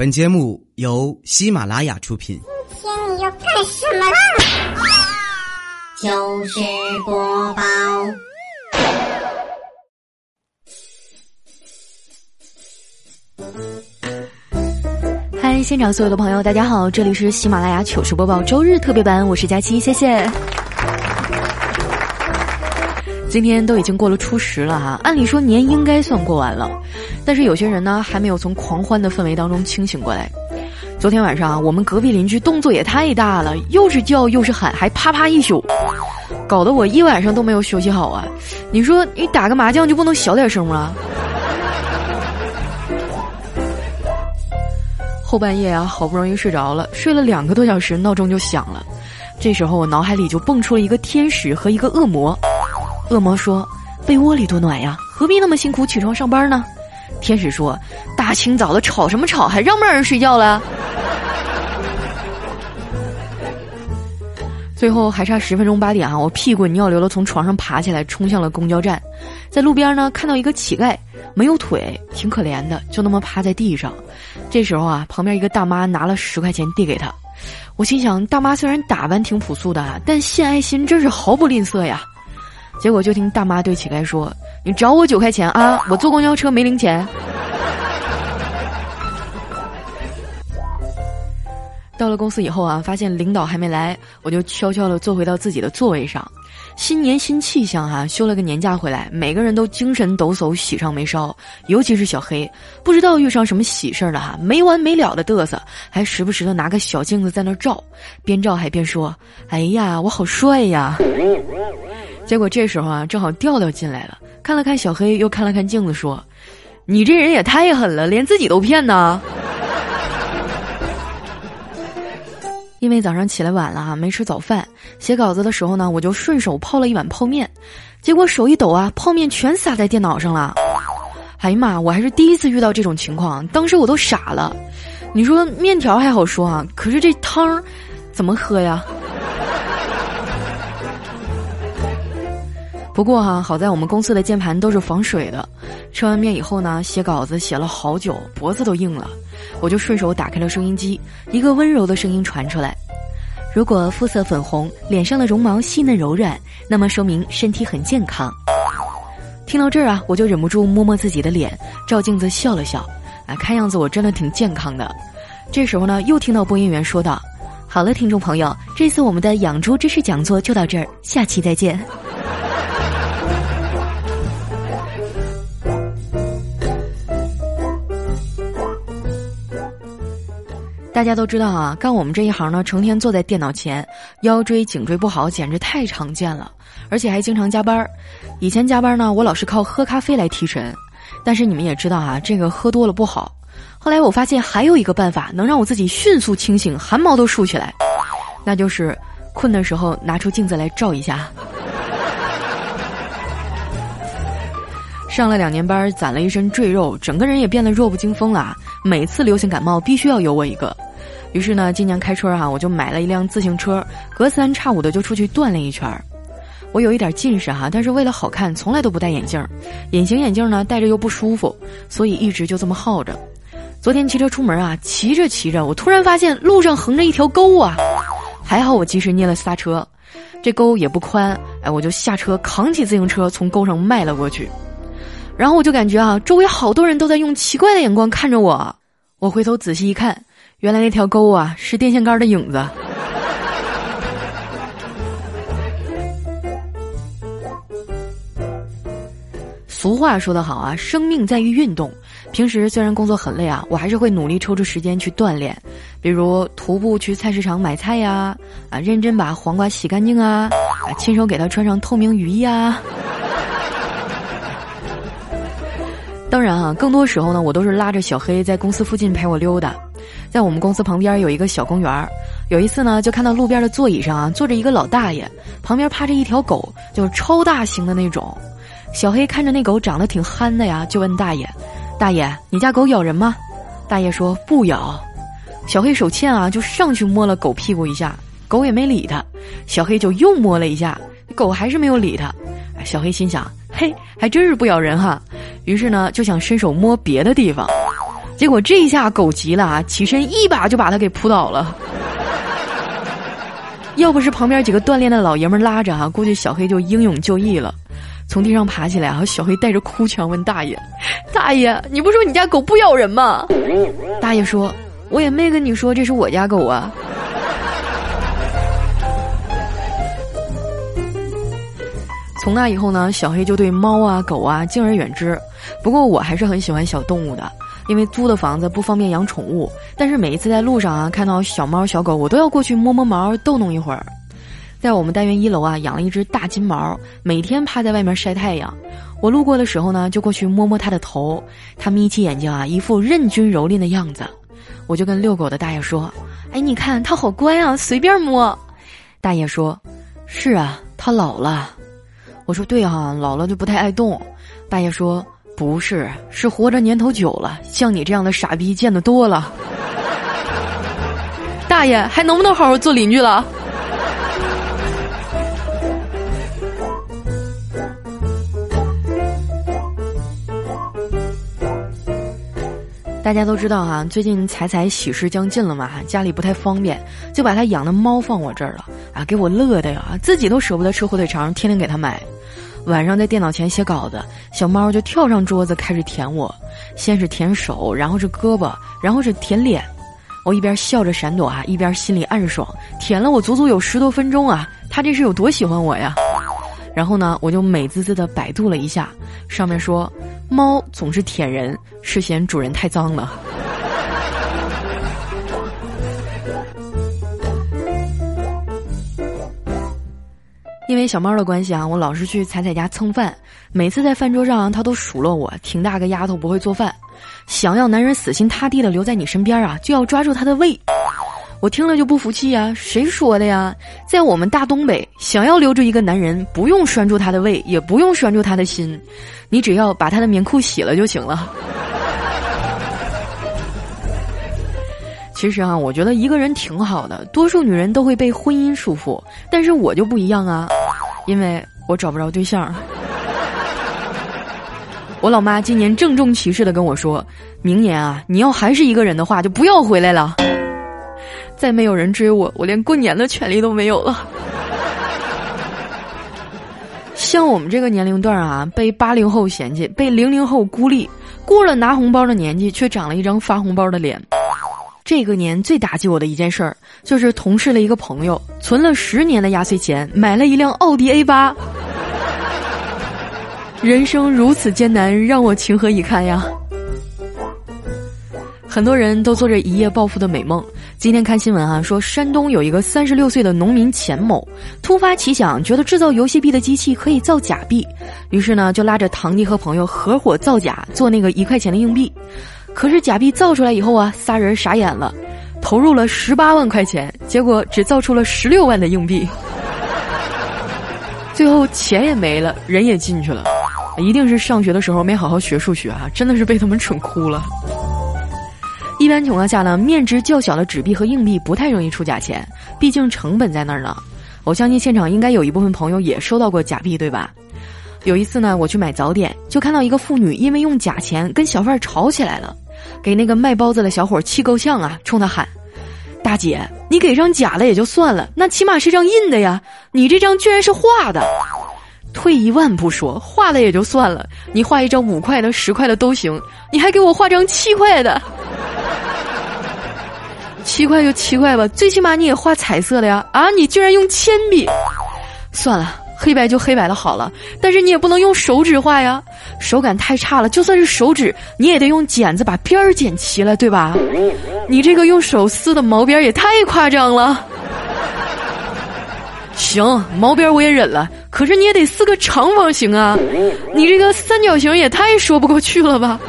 本节目由喜马拉雅出品。今天你要干什么啦？糗事播报。嗨，现场所有的朋友，大家好，这里是喜马拉雅糗事播报周日特别版，我是佳期，谢谢。今天都已经过了初十了哈，按理说年应该算过完了，但是有些人呢还没有从狂欢的氛围当中清醒过来。昨天晚上我们隔壁邻居动作也太大了，又是叫又是喊，还啪啪一宿，搞得我一晚上都没有休息好啊！你说你打个麻将就不能小点声吗？后半夜啊，好不容易睡着了，睡了两个多小时，闹钟就响了。这时候我脑海里就蹦出了一个天使和一个恶魔。恶魔说：“被窝里多暖呀，何必那么辛苦起床上班呢？”天使说：“大清早的吵什么吵，还让不让人睡觉了？”最后还差十分钟八点啊，我屁滚尿流的从床上爬起来，冲向了公交站，在路边呢看到一个乞丐，没有腿，挺可怜的，就那么趴在地上。这时候啊，旁边一个大妈拿了十块钱递给他，我心想，大妈虽然打扮挺朴素的，但献爱心真是毫不吝啬呀。结果就听大妈对乞丐说：“你找我九块钱啊，我坐公交车没零钱。”到了公司以后啊，发现领导还没来，我就悄悄的坐回到自己的座位上。新年新气象哈，休了个年假回来，每个人都精神抖擞，喜上眉梢。尤其是小黑，不知道遇上什么喜事儿了哈，没完没了的嘚瑟，还时不时的拿个小镜子在那照，边照还边说：“哎呀，我好帅呀！”结果这时候啊，正好调调进来了，看了看小黑，又看了看镜子，说：“你这人也太狠了，连自己都骗呢。”因为早上起来晚了啊，没吃早饭，写稿子的时候呢，我就顺手泡了一碗泡面，结果手一抖啊，泡面全洒在电脑上了。哎呀妈，我还是第一次遇到这种情况，当时我都傻了。你说面条还好说啊，可是这汤怎么喝呀？不过哈，好在我们公司的键盘都是防水的。吃完面以后呢，写稿子写了好久，脖子都硬了。我就顺手打开了收音机，一个温柔的声音传出来：“如果肤色粉红，脸上的绒毛细嫩柔软，那么说明身体很健康。”听到这儿啊，我就忍不住摸摸自己的脸，照镜子笑了笑。啊，看样子我真的挺健康的。这时候呢，又听到播音员说道：“好了，听众朋友，这次我们的养猪知识讲座就到这儿，下期再见。”大家都知道啊，干我们这一行呢，成天坐在电脑前，腰椎颈椎不好，简直太常见了，而且还经常加班儿。以前加班呢，我老是靠喝咖啡来提神，但是你们也知道啊，这个喝多了不好。后来我发现还有一个办法能让我自己迅速清醒，汗毛都竖起来，那就是困的时候拿出镜子来照一下。上了两年班，攒了一身赘肉，整个人也变得弱不禁风了。每次流行感冒必须要有我一个。于是呢，今年开春啊，我就买了一辆自行车，隔三差五的就出去锻炼一圈儿。我有一点近视哈，但是为了好看，从来都不戴眼镜。隐形眼镜呢，戴着又不舒服，所以一直就这么耗着。昨天骑车出门啊，骑着骑着，我突然发现路上横着一条沟啊，还好我及时捏了刹车。这沟也不宽，哎，我就下车扛起自行车从沟上迈了过去。然后我就感觉啊，周围好多人都在用奇怪的眼光看着我。我回头仔细一看，原来那条沟啊是电线杆的影子。俗话说得好啊，生命在于运动。平时虽然工作很累啊，我还是会努力抽出时间去锻炼，比如徒步去菜市场买菜呀，啊，认真把黄瓜洗干净啊，啊，亲手给它穿上透明雨衣啊。当然啊，更多时候呢，我都是拉着小黑在公司附近陪我溜达。在我们公司旁边有一个小公园有一次呢，就看到路边的座椅上啊坐着一个老大爷，旁边趴着一条狗，就是超大型的那种。小黑看着那狗长得挺憨的呀，就问大爷：“大爷，你家狗咬人吗？”大爷说：“不咬。”小黑手欠啊，就上去摸了狗屁股一下，狗也没理他。小黑就又摸了一下，狗还是没有理他。小黑心想：“嘿，还真是不咬人哈。”于是呢，就想伸手摸别的地方，结果这一下狗急了啊，起身一把就把他给扑倒了。要不是旁边几个锻炼的老爷们拉着啊，估计小黑就英勇就义了。从地上爬起来啊，小黑带着哭腔问大爷：“大爷，你不说你家狗不咬人吗？”大爷说：“我也没跟你说这是我家狗啊。”从那以后呢，小黑就对猫啊、狗啊敬而远之。不过我还是很喜欢小动物的，因为租的房子不方便养宠物。但是每一次在路上啊看到小猫小狗，我都要过去摸摸毛，逗弄一会儿。在我们单元一楼啊养了一只大金毛，每天趴在外面晒太阳。我路过的时候呢，就过去摸摸它的头，它眯起眼睛啊，一副任君蹂躏的样子。我就跟遛狗的大爷说：“哎，你看它好乖啊，随便摸。”大爷说：“是啊，它老了。”我说对哈，老了就不太爱动。大爷说不是，是活着年头久了，像你这样的傻逼见得多了。大爷还能不能好好做邻居了？大家都知道哈，最近彩彩喜事将近了嘛，家里不太方便，就把他养的猫放我这儿了啊，给我乐的呀，自己都舍不得吃火腿肠，天天给他买。晚上在电脑前写稿子，小猫就跳上桌子开始舔我，先是舔手，然后是胳膊，然后是舔脸。我一边笑着闪躲啊，一边心里暗爽，舔了我足足有十多分钟啊，它这是有多喜欢我呀？然后呢，我就美滋滋的百度了一下，上面说猫总是舔人，是嫌主人太脏了。因为小猫的关系啊，我老是去彩彩家蹭饭。每次在饭桌上，她都数落我：“挺大个丫头不会做饭，想要男人死心塌地的留在你身边啊，就要抓住他的胃。”我听了就不服气呀！谁说的呀？在我们大东北，想要留住一个男人，不用拴住他的胃，也不用拴住他的心，你只要把他的棉裤洗了就行了。其实啊，我觉得一个人挺好的。多数女人都会被婚姻束缚，但是我就不一样啊，因为我找不着对象。我老妈今年郑重其事的跟我说：“明年啊，你要还是一个人的话，就不要回来了。再没有人追我，我连过年的权利都没有了。”像我们这个年龄段啊，被八零后嫌弃，被零零后孤立，过了拿红包的年纪，却长了一张发红包的脸。这个年最打击我的一件事儿，就是同事的一个朋友存了十年的压岁钱，买了一辆奥迪 A 八。人生如此艰难，让我情何以堪呀！很多人都做着一夜暴富的美梦。今天看新闻啊，说山东有一个三十六岁的农民钱某，突发奇想，觉得制造游戏币的机器可以造假币，于是呢，就拉着堂弟和朋友合伙造假，做那个一块钱的硬币。可是假币造出来以后啊，仨人傻眼了，投入了十八万块钱，结果只造出了十六万的硬币，最后钱也没了，人也进去了，一定是上学的时候没好好学数学啊，真的是被他们蠢哭了。一般情况下呢，面值较小的纸币和硬币不太容易出假钱，毕竟成本在那儿呢。我相信现场应该有一部分朋友也收到过假币，对吧？有一次呢，我去买早点，就看到一个妇女因为用假钱跟小贩吵起来了，给那个卖包子的小伙气够呛啊，冲他喊：“大姐，你给张假的也就算了，那起码是张印的呀，你这张居然是画的。退一万步说，画的也就算了，你画一张五块的、十块的都行，你还给我画张七块的，七块就七块吧，最起码你也画彩色的呀！啊，你居然用铅笔，算了。”黑白就黑白的好了，但是你也不能用手指画呀，手感太差了。就算是手指，你也得用剪子把边儿剪齐了，对吧？你这个用手撕的毛边也太夸张了。行，毛边我也忍了，可是你也得撕个长方形啊！你这个三角形也太说不过去了吧？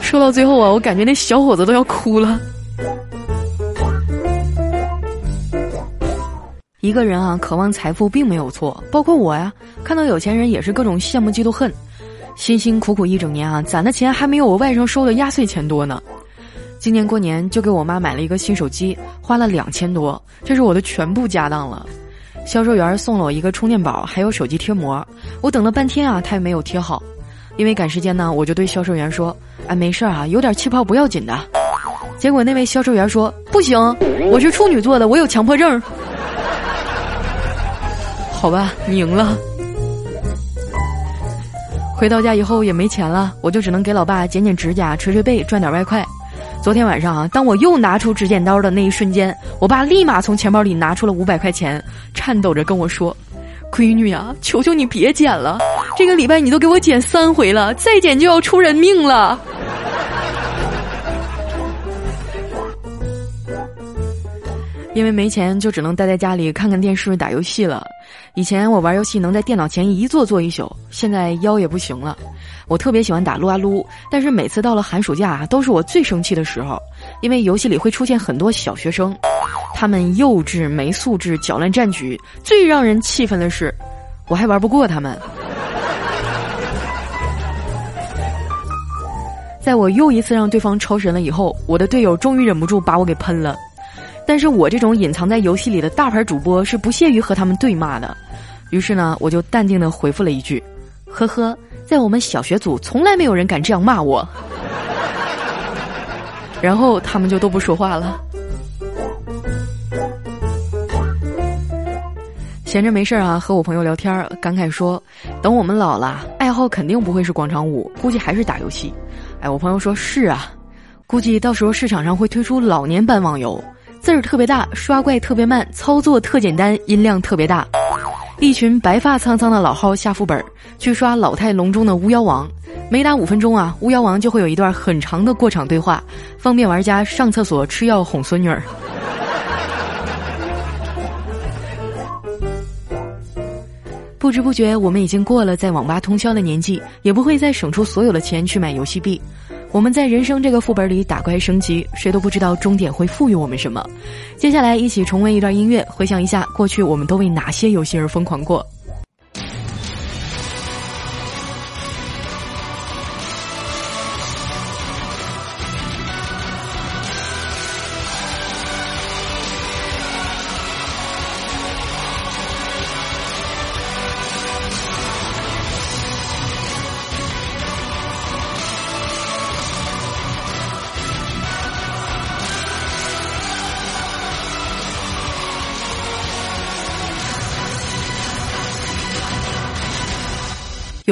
说到最后啊，我感觉那小伙子都要哭了。一个人啊，渴望财富并没有错，包括我呀。看到有钱人也是各种羡慕、嫉妒、恨。辛辛苦苦一整年啊，攒的钱还没有我外甥收的压岁钱多呢。今年过年就给我妈买了一个新手机，花了两千多，这是我的全部家当了。销售员送了我一个充电宝，还有手机贴膜。我等了半天啊，他也没有贴好。因为赶时间呢，我就对销售员说：“哎，没事儿啊，有点气泡不要紧的。”结果那位销售员说：“不行，我是处女座的，我有强迫症。”好吧，你赢了。回到家以后也没钱了，我就只能给老爸剪剪指甲、捶捶背，赚点外快。昨天晚上啊，当我又拿出指剪刀的那一瞬间，我爸立马从钱包里拿出了五百块钱，颤抖着跟我说：“闺女啊，求求你别剪了，这个礼拜你都给我剪三回了，再剪就要出人命了。”因为没钱，就只能待在家里看看电视、打游戏了。以前我玩游戏能在电脑前一坐坐一宿，现在腰也不行了。我特别喜欢打撸啊撸，但是每次到了寒暑假，都是我最生气的时候，因为游戏里会出现很多小学生，他们幼稚、没素质、搅乱战局。最让人气愤的是，我还玩不过他们。在我又一次让对方超神了以后，我的队友终于忍不住把我给喷了。但是我这种隐藏在游戏里的大牌主播是不屑于和他们对骂的，于是呢，我就淡定的回复了一句：“呵呵，在我们小学组从来没有人敢这样骂我。”然后他们就都不说话了。闲着没事啊，和我朋友聊天，感慨说：“等我们老了，爱好肯定不会是广场舞，估计还是打游戏。”哎，我朋友说是啊，估计到时候市场上会推出老年版网游。字儿特别大，刷怪特别慢，操作特简单，音量特别大。一群白发苍苍的老号下副本去刷老态龙钟的巫妖王，没打五分钟啊，巫妖王就会有一段很长的过场对话，方便玩家上厕所吃药哄孙女儿。不知不觉，我们已经过了在网吧通宵的年纪，也不会再省出所有的钱去买游戏币。我们在人生这个副本里打怪升级，谁都不知道终点会赋予我们什么。接下来一起重温一段音乐，回想一下过去我们都为哪些游戏而疯狂过。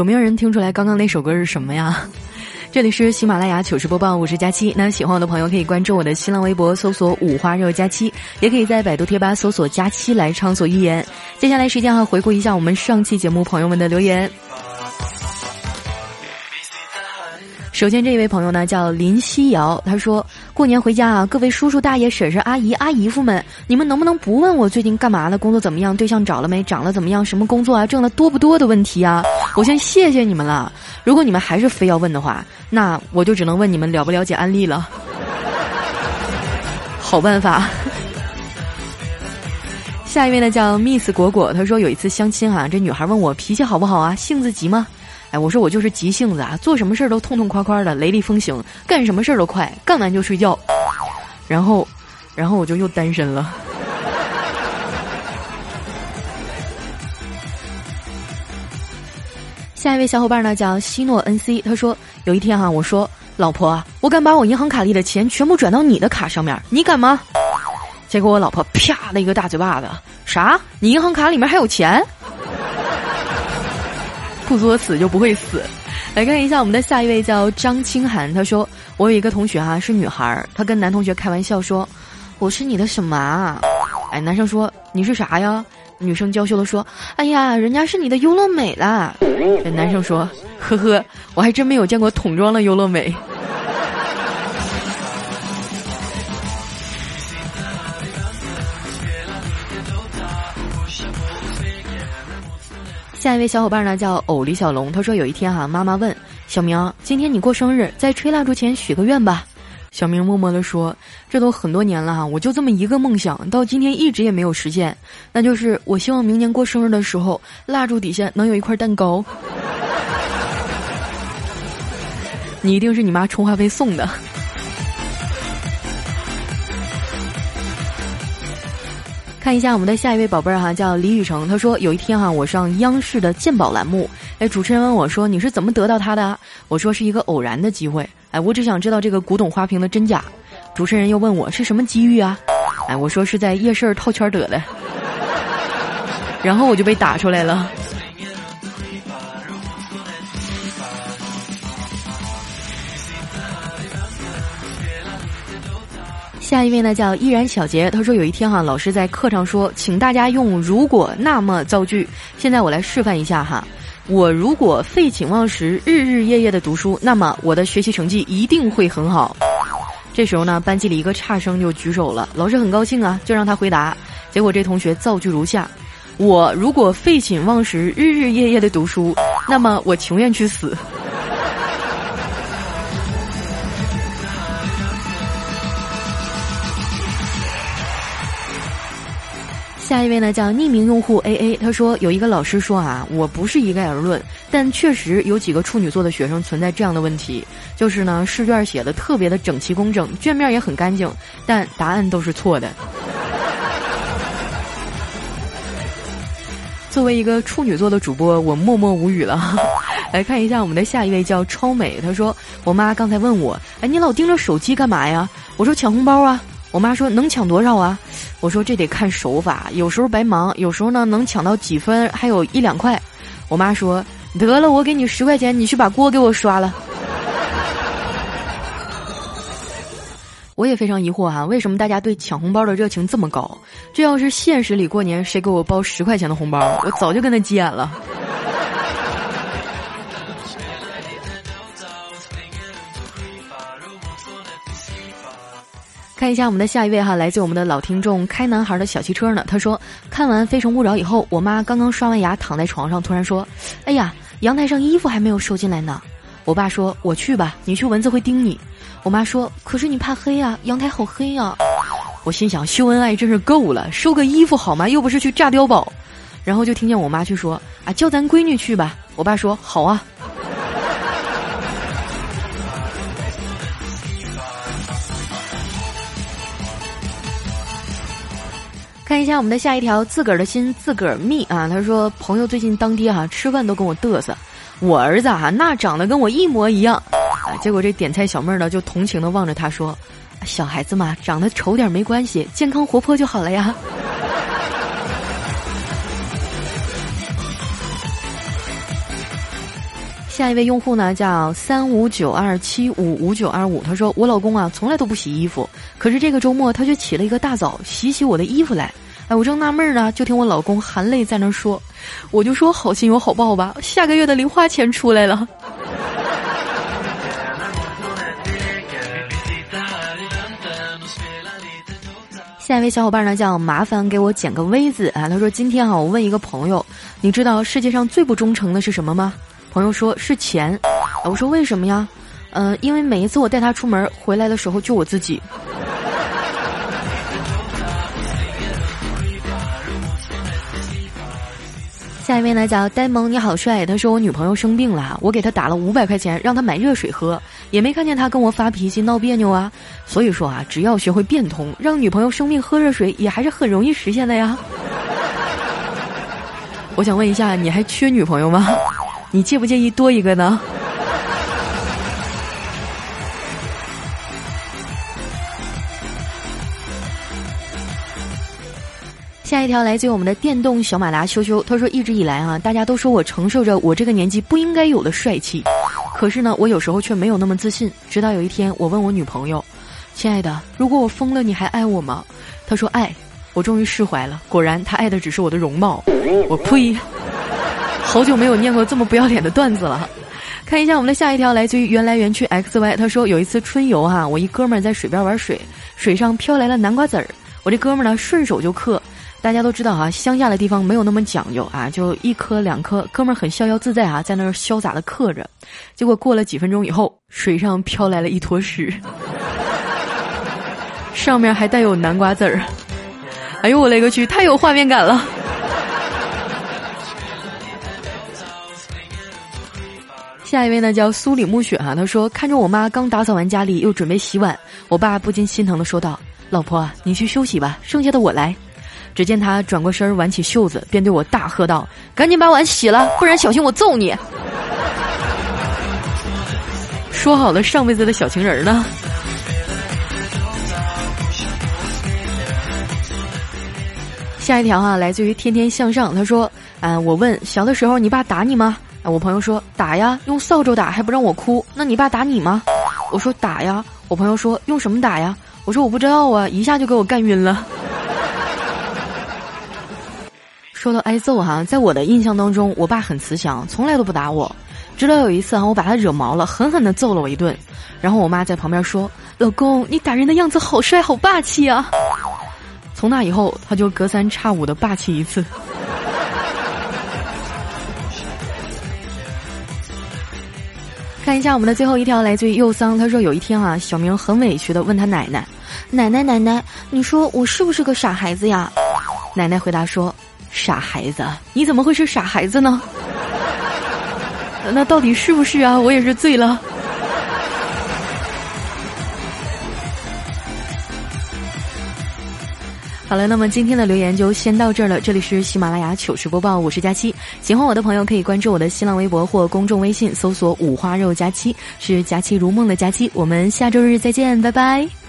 有没有人听出来刚刚那首歌是什么呀？这里是喜马拉雅糗事播报，我是佳期。那喜欢我的朋友可以关注我的新浪微博，搜索“五花肉佳期”，也可以在百度贴吧搜索“佳期”来畅所欲言。接下来时间哈，回顾一下我们上期节目朋友们的留言。首先，这一位朋友呢叫林夕瑶，他说：“过年回家啊，各位叔叔大爷、婶婶阿姨、阿姨夫们，你们能不能不问我最近干嘛呢？工作怎么样？对象找了没？长得怎么样？什么工作啊？挣的多不多的问题啊？我先谢谢你们了。如果你们还是非要问的话，那我就只能问你们了不了解安利了。好办法。下一位呢叫 Miss 果果，他说有一次相亲啊，这女孩问我脾气好不好啊？性子急吗？”哎，我说我就是急性子啊，做什么事儿都痛痛快快的，雷厉风行，干什么事儿都快，干完就睡觉，然后，然后我就又单身了。下一位小伙伴呢叫希诺 N C，他说有一天哈，我说老婆，我敢把我银行卡里的钱全部转到你的卡上面，你敢吗？结果我老婆啪的一个大嘴巴子，啥？你银行卡里面还有钱？不作死就不会死。来看一下我们的下一位叫张清涵，他说：“我有一个同学啊，是女孩儿，她跟男同学开玩笑说，我是你的什么啊？哎，男生说你是啥呀？女生娇羞的说，哎呀，人家是你的优乐美啦。男生说，呵呵，我还真没有见过桶装的优乐美。”下一位小伙伴呢叫偶李小龙，他说有一天哈，妈妈问小明：“今天你过生日，在吹蜡烛前许个愿吧。”小明默默的说：“这都很多年了哈，我就这么一个梦想，到今天一直也没有实现，那就是我希望明年过生日的时候，蜡烛底下能有一块蛋糕。”你一定是你妈充话费送的。看一下我们的下一位宝贝儿哈，叫李雨成。他说有一天哈，我上央视的鉴宝栏目，哎，主持人问我说：“你是怎么得到他的？”我说：“是一个偶然的机会。”哎，我只想知道这个古董花瓶的真假。主持人又问我是什么机遇啊？哎，我说是在夜市套圈得的。然后我就被打出来了。下一位呢叫依然小杰，他说有一天哈，老师在课上说，请大家用如果那么造句。现在我来示范一下哈，我如果废寝忘食，日日夜夜的读书，那么我的学习成绩一定会很好。这时候呢，班级里一个差生就举手了，老师很高兴啊，就让他回答。结果这同学造句如下：我如果废寝忘食，日日夜夜的读书，那么我情愿去死。下一位呢叫匿名用户 A A，他说有一个老师说啊，我不是一概而论，但确实有几个处女座的学生存在这样的问题，就是呢试卷写的特别的整齐工整，卷面也很干净，但答案都是错的。作为一个处女座的主播，我默默无语了。来看一下我们的下一位叫超美，他说我妈刚才问我，哎，你老盯着手机干嘛呀？我说抢红包啊。我妈说能抢多少啊？我说这得看手法，有时候白忙，有时候呢能抢到几分，还有一两块。我妈说得了，我给你十块钱，你去把锅给我刷了。我也非常疑惑哈，为什么大家对抢红包的热情这么高？这要是现实里过年，谁给我包十块钱的红包，我早就跟他急眼了。看一下我们的下一位哈，来自我们的老听众开男孩的小汽车呢。他说看完《非诚勿扰》以后，我妈刚刚刷完牙，躺在床上，突然说：“哎呀，阳台上衣服还没有收进来呢。”我爸说：“我去吧，你去蚊子会叮你。”我妈说：“可是你怕黑呀，阳台好黑呀。”我心想秀恩爱真是够了，收个衣服好吗？又不是去炸碉堡。然后就听见我妈去说：“啊，叫咱闺女去吧。”我爸说：“好啊。”一下我们的下一条，自个儿的心自个儿密啊。他说，朋友最近当爹哈，吃饭都跟我嘚瑟。我儿子哈，那长得跟我一模一样啊。结果这点菜小妹儿呢，就同情的望着他说：“小孩子嘛，长得丑点没关系，健康活泼就好了呀。”下一位用户呢，叫三五九二七五五九二五。他说：“我老公啊，从来都不洗衣服，可是这个周末他却起了一个大早，洗洗我的衣服来。”哎，我正纳闷呢，就听我老公含泪在那说：“我就说好心有好报吧，下个月的零花钱出来了。”下一位小伙伴呢叫麻烦给我剪个 V 字啊，他说：“今天啊，我问一个朋友，你知道世界上最不忠诚的是什么吗？”朋友说是钱。我说为什么呀？嗯，因为每一次我带他出门回来的时候，就我自己。下一位呢叫呆萌，你好帅。他说我女朋友生病了，我给他打了五百块钱，让他买热水喝，也没看见他跟我发脾气闹别扭啊。所以说啊，只要学会变通，让女朋友生病喝热水也还是很容易实现的呀。我想问一下，你还缺女朋友吗？你介不介意多一个呢？下一条来自于我们的电动小马达羞羞，他说：“一直以来啊，大家都说我承受着我这个年纪不应该有的帅气，可是呢，我有时候却没有那么自信。直到有一天，我问我女朋友：‘亲爱的，如果我疯了，你还爱我吗？’她说：‘爱。’我终于释怀了。果然，他爱的只是我的容貌。我呸！好久没有念过这么不要脸的段子了。看一下我们的下一条，来自于原来园区 X Y，他说有一次春游哈，我一哥们儿在水边玩水，水上飘来了南瓜籽儿，我这哥们呢顺手就嗑。”大家都知道啊，乡下的地方没有那么讲究啊，就一颗两颗，哥们儿很逍遥自在啊，在那儿潇洒的嗑着。结果过了几分钟以后，水上飘来了一坨屎，上面还带有南瓜籽儿。哎呦我勒个去，太有画面感了！下一位呢叫苏里暮雪哈，他说看着我妈刚打扫完家里，又准备洗碗，我爸不禁心疼的说道：“老婆，你去休息吧，剩下的我来。”只见他转过身，挽起袖子，便对我大喝道：“赶紧把碗洗了，不然小心我揍你！”说好了上辈子的小情人呢？下一条啊，来自于天天向上，他说：“嗯，我问小的时候你爸打你吗？”啊，我朋友说打呀，用扫帚打还不让我哭，那你爸打你吗？我说打呀，我朋友说用什么打呀？我说我不知道啊，一下就给我干晕了。说到挨揍哈，在我的印象当中，我爸很慈祥，从来都不打我。直到有一次啊，我把他惹毛了，狠狠的揍了我一顿，然后我妈在旁边说：“老公，你打人的样子好帅，好霸气啊！”从那以后，他就隔三差五的霸气一次。看一下我们的最后一条，来自于右桑，他说有一天啊，小明很委屈的问他奶奶：“奶奶奶奶，你说我是不是个傻孩子呀？”奶奶回答说。傻孩子，你怎么会是傻孩子呢？那到底是不是啊？我也是醉了。好了，那么今天的留言就先到这儿了。这里是喜马拉雅糗事播报，我是佳期。喜欢我的朋友可以关注我的新浪微博或公众微信，搜索“五花肉佳期”，是“佳期如梦”的佳期。我们下周日再见，拜拜。